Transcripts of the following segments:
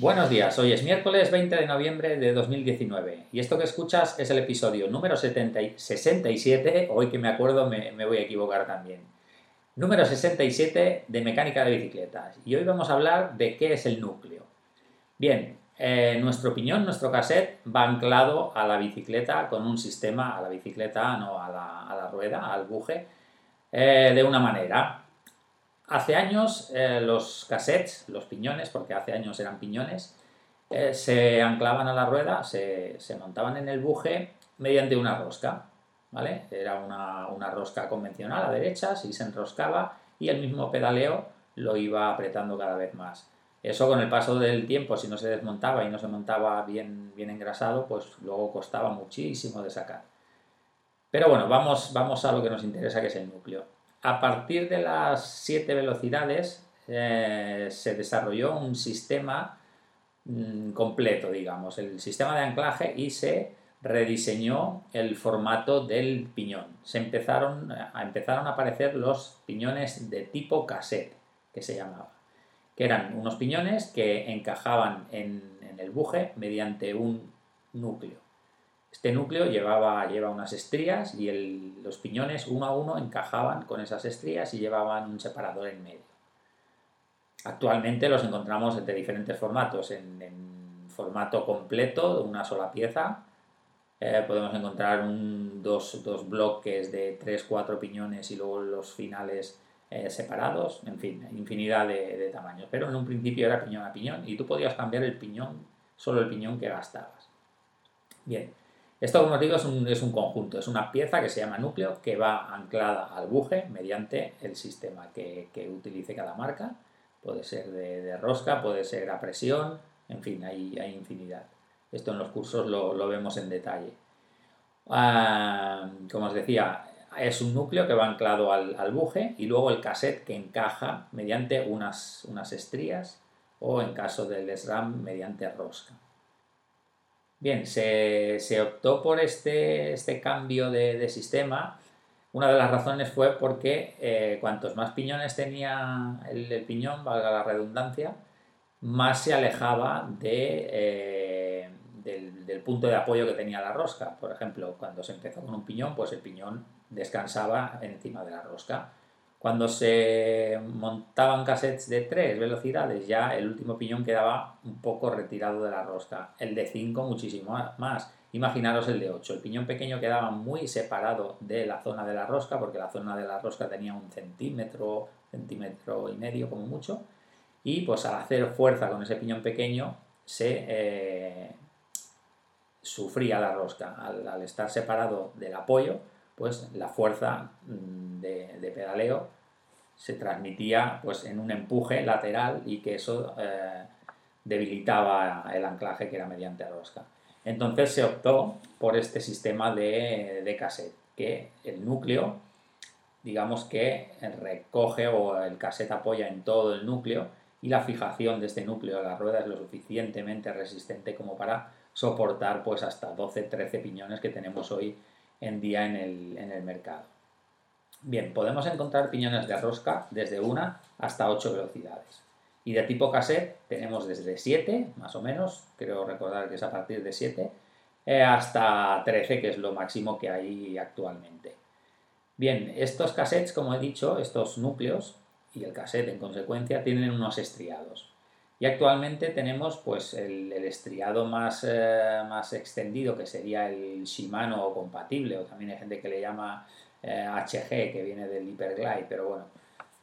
Buenos días, hoy es miércoles 20 de noviembre de 2019 y esto que escuchas es el episodio número 70 67, hoy que me acuerdo me, voy a equivocar también, número 67 de mecánica de bicicletas y hoy vamos a hablar de qué es el núcleo. Bien, eh, nuestro piñón, nuestro cassette va anclado a la bicicleta con un sistema, a la bicicleta, no a la, rueda, al buje, eh, de una manera. Hace años eh, los cassettes, los piñones, porque hace años eran piñones, eh, se anclaban a la rueda, se, montaban en el buje mediante una rosca. ¿vale? Era una, rosca convencional a derechas y se enroscaba y el mismo pedaleo lo iba apretando cada vez más. Eso con el paso del tiempo, si no se desmontaba y no se montaba bien, bien engrasado, pues luego costaba muchísimo de sacar. Pero bueno, vamos, vamos a lo que nos interesa, que es el núcleo a partir de las siete velocidades eh, se desarrolló un sistema mm, completo, digamos, el sistema de anclaje y se rediseñó el formato del piñón. Se empezaron a, empezaron a aparecer los piñones de tipo cassette, que se llamaba, que eran unos piñones que encajaban en el buje mediante un núcleo. Este núcleo llevaba, lleva unas estrías y los piñones uno a uno encajaban con esas estrías y llevaban un separador en medio. Actualmente los encontramos de diferentes formatos, en, formato completo, una sola pieza. Eh, podemos encontrar dos, bloques de 3-4 piñones y luego los finales eh, separados, en fin, infinidad de, de, tamaños. Pero en un principio era piñón a piñón y tú podías cambiar el piñón, solo el piñón que gastabas. Bien, esto, como os digo, es un, conjunto, es una pieza que se llama núcleo que va anclada al buje mediante el sistema que, utilice cada marca. Puede ser de, rosca, puede ser a presión, en fin, hay, hay infinidad. Esto en los cursos lo, vemos en detalle. Ah, como os decía, es un núcleo que va anclado al, buje y luego el cassette que encaja mediante unas, unas estrías o en caso del SRAM mediante rosca. Bien, se, optó por este, este cambio de, sistema. Una de las razones fue porque eh, cuantos más piñones tenía el, piñón, valga la redundancia, más se alejaba de, eh, del, del, punto de apoyo que tenía la rosca. Por ejemplo, cuando se empezó con un piñón, pues el piñón descansaba encima de la rosca. Cuando se montaban cassettes de tres velocidades, ya el último piñón quedaba un poco retirado de la rosca. El de 5 muchísimo más. Imaginaros el de 8. El piñón pequeño quedaba muy separado de la zona de la rosca, porque la zona de la rosca tenía un centímetro, centímetro y medio como mucho. Y pues al hacer fuerza con ese piñón pequeño, se eh, sufría la rosca. al estar separado del apoyo, pues la fuerza mm, de, pedaleo se transmitía pues en un empuje lateral y que eso eh, debilitaba el anclaje que era mediante rosca. Entonces se optó por este sistema de, cassette, que el núcleo, digamos que recoge o el cassette apoya en todo el núcleo y la fijación de este núcleo a la rueda es lo suficientemente resistente como para soportar pues hasta 12-13 piñones que tenemos hoy en día en el, mercado. Bien, podemos encontrar piñones de rosca desde 1 hasta 8 velocidades. Y de tipo cassette tenemos desde 7, más o menos, creo recordar que es a partir de 7, eh, hasta 13, que es lo máximo que hay actualmente. Bien, estos cassettes, como he dicho, estos núcleos y el cassette en consecuencia, tienen unos estriados. Y actualmente tenemos pues el, estriado más, eh, más extendido que sería el Shimano compatible o también hay gente que le llama HG eh, que viene del Hyperglide pero bueno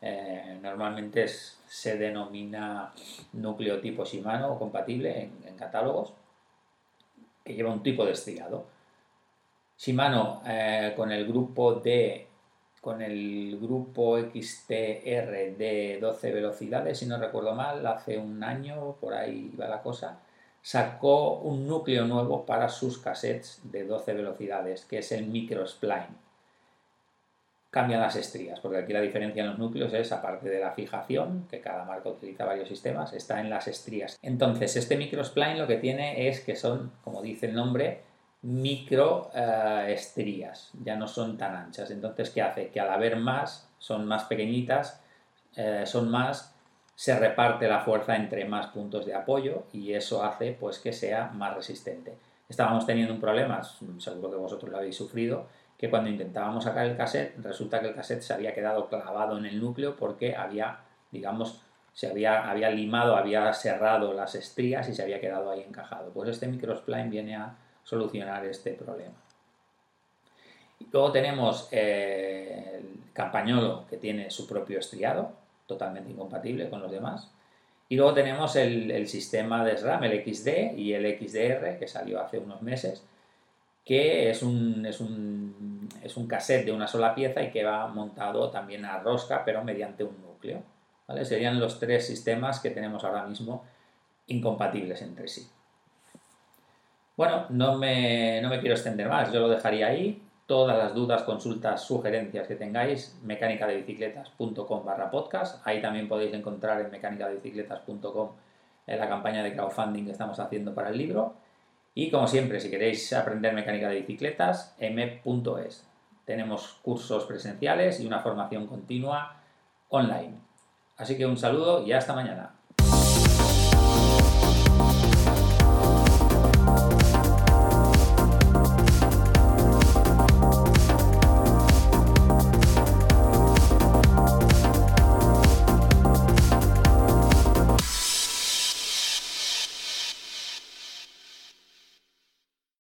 eh, normalmente se denomina núcleo tipo Shimano compatible en, en, catálogos que lleva un tipo de estriado. Shimano con el grupo de con el grupo XTR de 12 velocidades, si no recuerdo mal, hace un año, por ahí va la cosa, sacó un núcleo nuevo para sus cassettes de 12 velocidades, que es el Microspline. Cambian las estrías, porque aquí la diferencia en los núcleos es, aparte de la fijación, que cada marca utiliza varios sistemas, está en las estrías. Entonces, este Microspline lo que tiene es que son, como dice el nombre, micro eh, ya no son tan anchas. Entonces, ¿qué hace? Que al haber más, son más pequeñitas, eh, son más se reparte la fuerza entre más puntos de apoyo y eso hace pues que sea más resistente. Estábamos teniendo un problema, seguro que vosotros lo habéis sufrido, que cuando intentábamos sacar el cassette, resulta que el cassette se había quedado clavado en el núcleo porque había, digamos, se había, había limado, había cerrado las estrías y se había quedado ahí encajado. Pues este microspline viene a solucionar este problema. Luego tenemos eh, el campañolo que tiene su propio estriado, totalmente incompatible con los demás. Y luego tenemos el, sistema de SRAM, el XD y el XDR, que salió hace unos meses, que es un, es un, es un cassette de una sola pieza y que va montado también a rosca, pero mediante un núcleo. ¿vale? Serían los tres sistemas que tenemos ahora mismo incompatibles entre sí. Bueno, no me, no me quiero extender más, yo lo dejaría ahí todas las dudas, consultas, sugerencias que tengáis, mecánicadebicicletas.com barra podcast. Ahí también podéis encontrar en mecánicadebicicletas.com en la campaña de crowdfunding que estamos haciendo para el libro. Y como siempre, si queréis aprender mecánica de bicicletas, m.es. Tenemos cursos presenciales y una formación continua online. Así que un saludo y hasta mañana.